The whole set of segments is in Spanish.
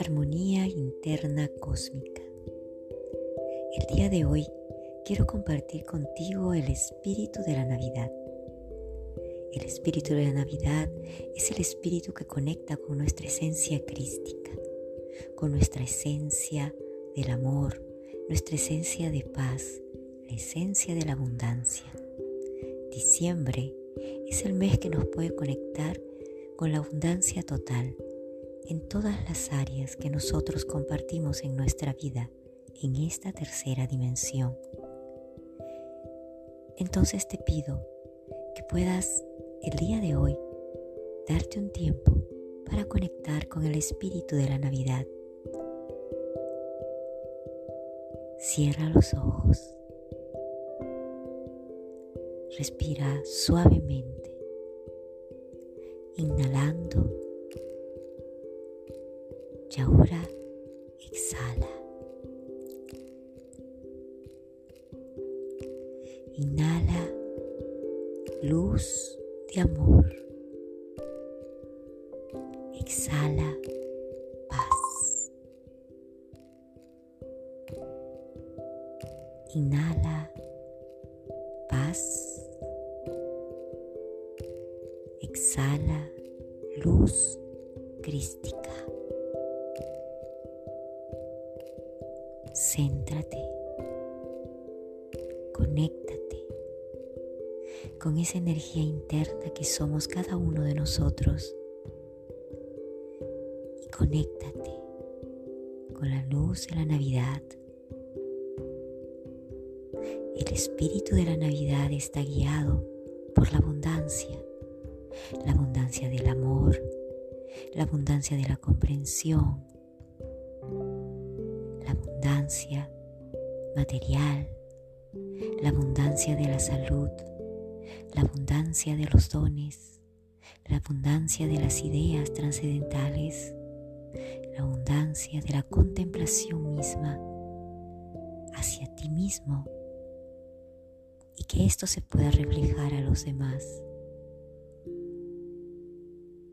Armonía Interna Cósmica. El día de hoy quiero compartir contigo el espíritu de la Navidad. El espíritu de la Navidad es el espíritu que conecta con nuestra esencia crística, con nuestra esencia del amor, nuestra esencia de paz, la esencia de la abundancia. Diciembre es el mes que nos puede conectar con la abundancia total en todas las áreas que nosotros compartimos en nuestra vida, en esta tercera dimensión. Entonces te pido que puedas el día de hoy darte un tiempo para conectar con el espíritu de la Navidad. Cierra los ojos. Respira suavemente, inhalando y ahora exhala. Inhala luz de amor. Exhala paz. Inhala paz. Exhala luz crística. Céntrate. Conéctate con esa energía interna que somos cada uno de nosotros. Y conéctate con la luz de la Navidad. El espíritu de la Navidad está guiado por la abundancia, la abundancia del amor, la abundancia de la comprensión, abundancia material, la abundancia de la salud, la abundancia de los dones, la abundancia de las ideas trascendentales, la abundancia de la contemplación misma hacia ti mismo y que esto se pueda reflejar a los demás.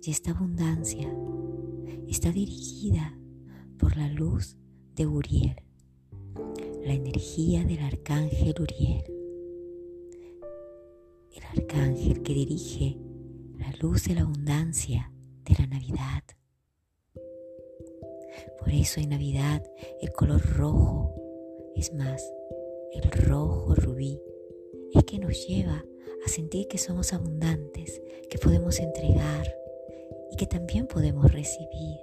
Y esta abundancia está dirigida por la luz de Uriel, la energía del arcángel Uriel, el arcángel que dirige la luz de la abundancia de la Navidad. Por eso en Navidad el color rojo, es más, el rojo rubí, es que nos lleva a sentir que somos abundantes, que podemos entregar y que también podemos recibir.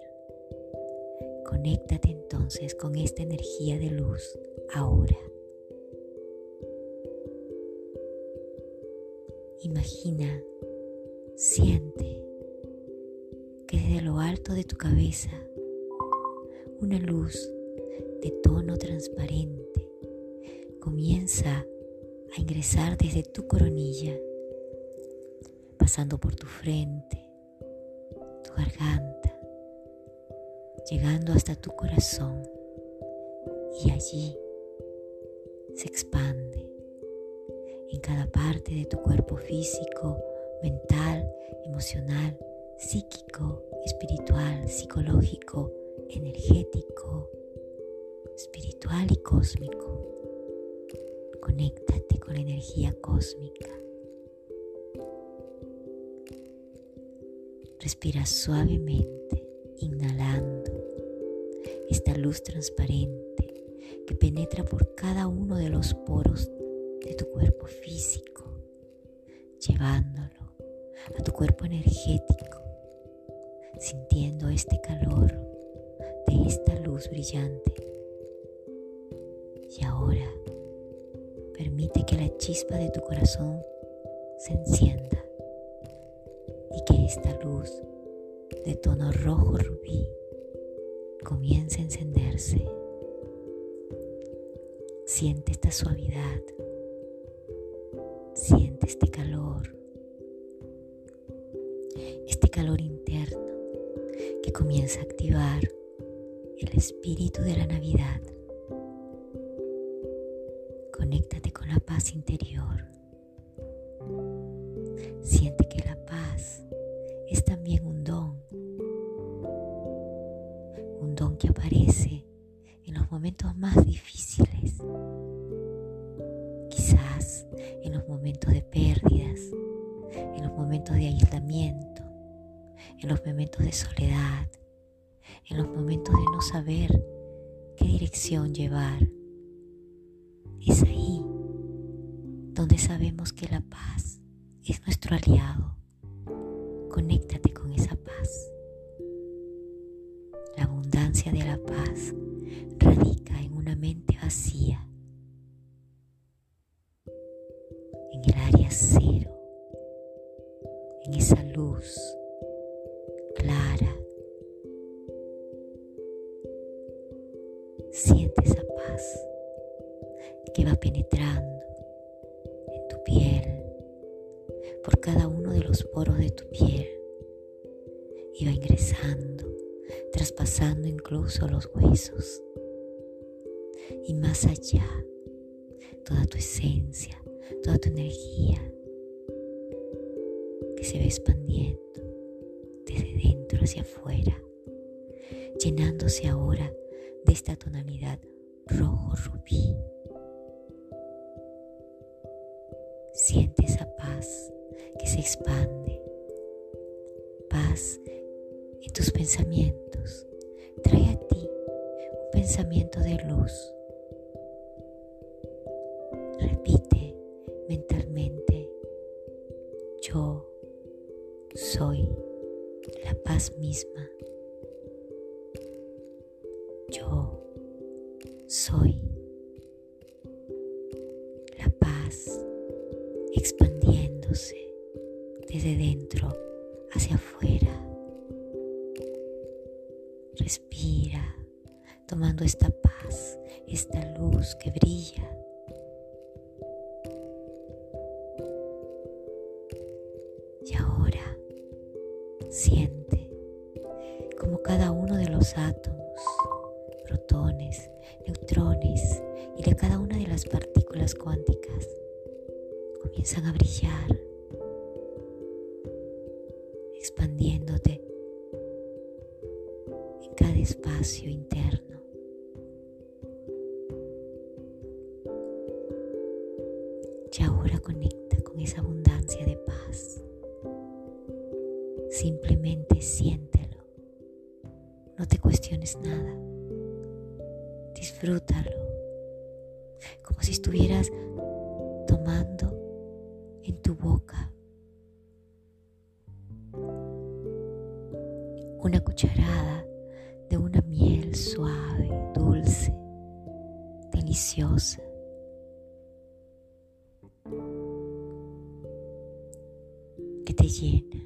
Conéctate entonces con esta energía de luz ahora. Imagina, siente que desde lo alto de tu cabeza una luz de tono transparente comienza a ingresar desde tu coronilla, pasando por tu frente, tu garganta, llegando hasta tu corazón y allí se expande en cada parte de tu cuerpo físico, mental, emocional, psíquico, espiritual, psicológico, energético, espiritual y cósmico. Conéctate con la energía cósmica. Respira suavemente inhalando esta luz transparente penetra por cada uno de los poros de tu cuerpo físico, llevándolo a tu cuerpo energético, sintiendo este calor de esta luz brillante. Y ahora permite que la chispa de tu corazón se encienda y que esta luz de tono rojo rubí comienza a encenderse. Siente esta suavidad, siente este calor, este calor interno que comienza a activar el espíritu de la Navidad. Conéctate con la paz interior. Siente que la paz es también un don momentos más quizás en los momentos de pérdidas, en los momentos de aislamiento, en los momentos de soledad, en los momentos de no saber qué dirección llevar. Es ahí donde sabemos que la paz es nuestro aliado. Conéctate con esa paz. La abundancia de la paz radica en una mente vacía, cero, en esa luz clara. Siente esa paz que va penetrando en tu piel, por cada uno de los poros de tu piel y va ingresando, traspasando incluso los huesos y más allá, toda tu esencia, toda tu energía que se va expandiendo desde dentro hacia afuera, llenándose ahora de esta tonalidad rojo rubí. Siente esa paz que se expande, paz en tus pensamientos. Trae a ti un pensamiento de luz. Repite mentalmente, yo soy la paz misma. Yo soy la paz expandiéndose desde dentro hacia afuera. Respira, tomando esta paz, esta luz que brilla. Siente como cada uno de los átomos, protones, neutrones y de cada una de las partículas cuánticas comienzan a brillar, expandiéndote en cada espacio interno. Y ahora conecta siéntelo. No te cuestiones nada. Disfrútalo. Como si estuvieras tomando en tu boca una cucharada de una miel suave, dulce, deliciosa. que te llena,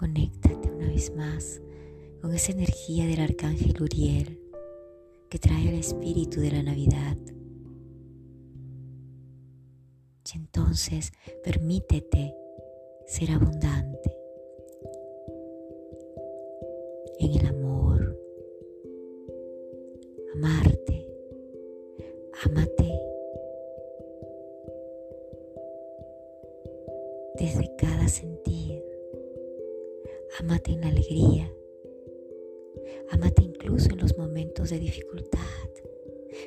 Conéctate una vez más con esa energía del arcángel Uriel que trae el espíritu de la Navidad. Y entonces permítete ser abundante en el amor, amarte, amate desde cada sentir, amate en la alegría Amate incluso en los momentos de dificultad,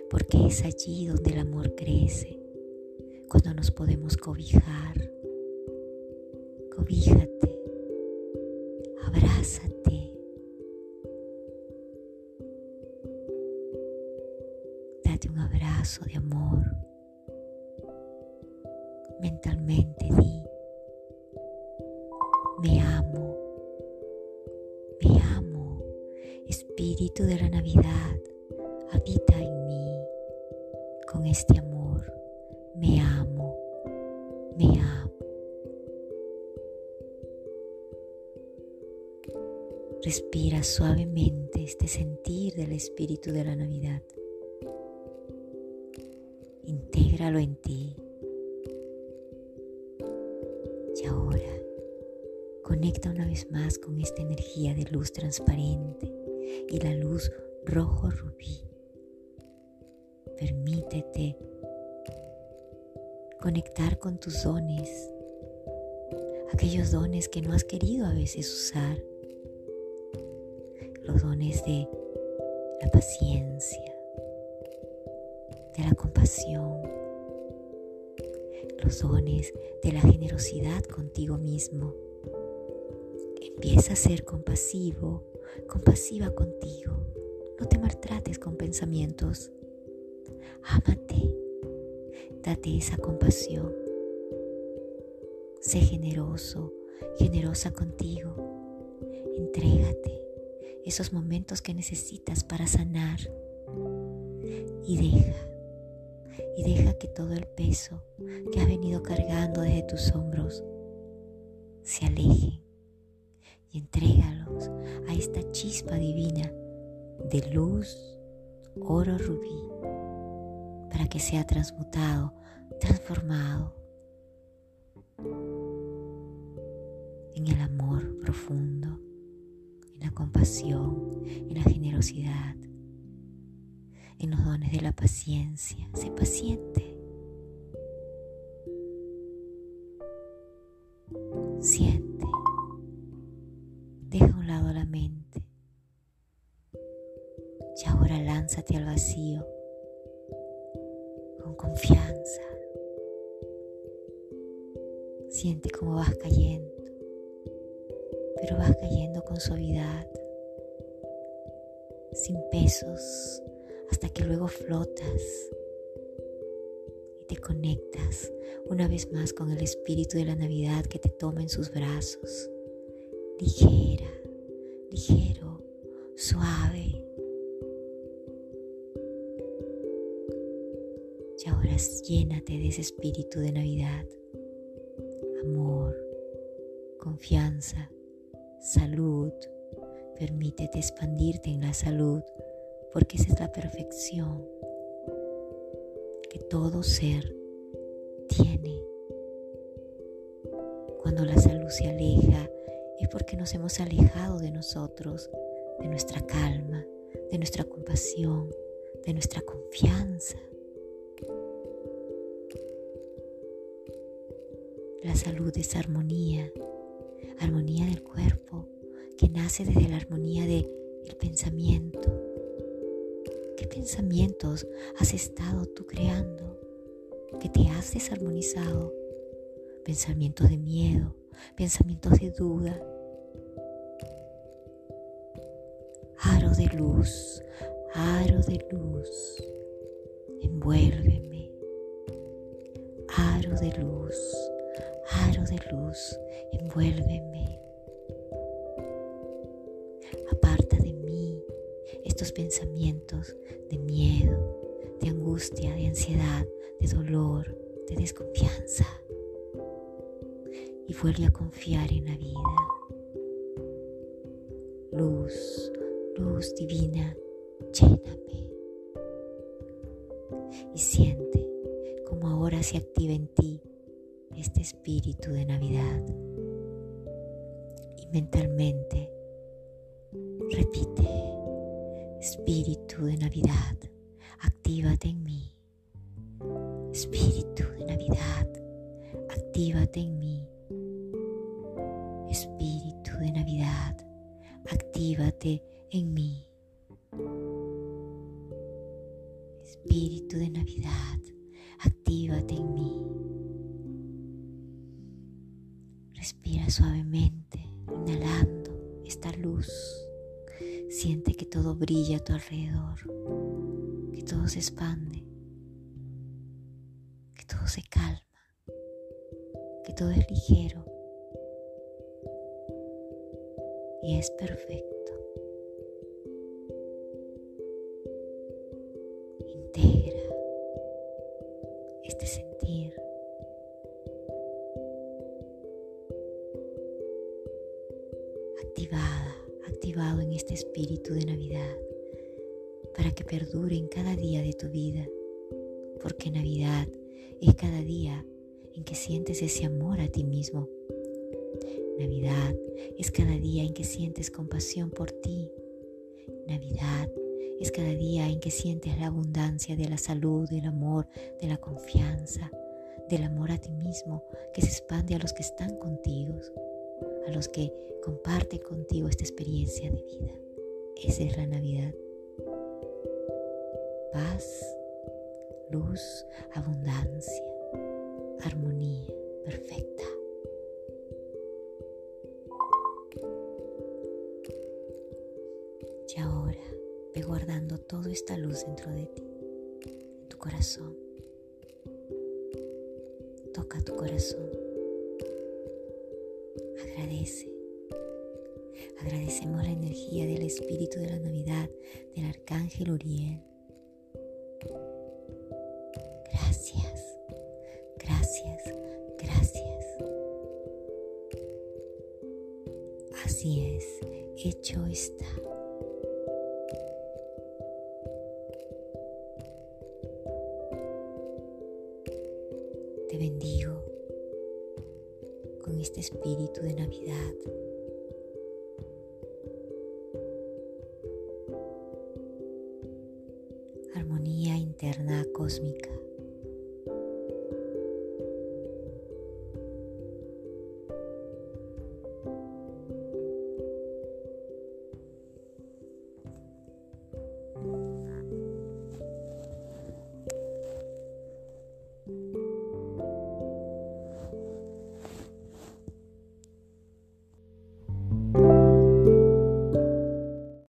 porque es allí donde el amor crece, cuando nos podemos cobijar. Cobíjate, Espíritu de la Navidad, habita en mí con este amor. Me amo, me amo. Respira suavemente este sentir del Espíritu de la Navidad. Intégralo en ti. Y ahora conecta una vez más con esta energía de luz transparente y la luz rojo rubí. Permítete conectar con tus dones, aquellos dones que no has querido a veces usar, los dones de la paciencia, de la compasión, los dones de la generosidad contigo mismo. Empieza a ser compasivo, compasiva contigo. No te maltrates con pensamientos. Ámate. Date esa compasión. Sé generoso, generosa contigo. Entrégate esos momentos que necesitas para sanar. Y deja, y deja que todo el peso que has venido cargando desde tus hombros se aleje y entrégalos a esta chispa divina de luz, oro rubí, para que sea transmutado, transformado en el amor profundo, en la compasión, en la generosidad, en los dones de la paciencia. Sé paciente. Ahora lánzate al vacío con confianza. Siente cómo vas cayendo, pero vas cayendo con suavidad, sin pesos, hasta que luego flotas y te conectas una vez más con el espíritu de la Navidad que te toma en sus brazos, ligera, Y ahora llénate de ese espíritu de Navidad amor, confianza, salud. Permítete expandirte en la salud porque esa es la perfección que todo ser tiene. Cuando la salud se aleja es porque nos hemos alejado de nosotros, de nuestra calma, de nuestra compasión, de nuestra confianza. La salud es armonía, armonía del cuerpo que nace desde la armonía del pensamiento. ¿Qué pensamientos has estado tú creando que te has desarmonizado? Pensamientos de miedo, pensamientos de duda. Aro de luz, aro de luz, envuélveme. Aro de luz aro de luz, envuélveme. Aparta de mí estos pensamientos de miedo, de angustia, de ansiedad, de dolor, de desconfianza. Y vuelve a confiar en la vida. Luz, luz divina, lléname. Y siente como ahora se activa en ti este espíritu de Navidad. Y mentalmente repite, espíritu de Navidad, actívate en mí. Espíritu de Navidad, actívate en mí. Espíritu de Navidad, actívate en mí. Espíritu de Navidad, actívate en mí. Respira suavemente, inhalando esta luz. Siente que todo brilla a tu alrededor, que todo se expande, que todo se calma, que todo es ligero y es perfecto. Activada, activado en este espíritu de Navidad, para que perdure en cada día de tu vida, porque Navidad es cada día en que sientes ese amor a ti mismo. Navidad es cada día en que sientes compasión por ti. Navidad es cada día en que sientes la abundancia de la salud, del amor, de la confianza, del amor a ti mismo que se expande a los que están contigo, a los que comparten contigo esta experiencia de vida. Esa es la Navidad. Paz, luz, abundancia, armonía perfecta. Y ahora ve guardando toda esta luz dentro de ti, en tu corazón. Toca tu corazón. Agradece. Agradecemos la energía del Espíritu de la Navidad, del Arcángel Uriel. Gracias, gracias, gracias. Así es, hecho está. Armonía interna cósmica.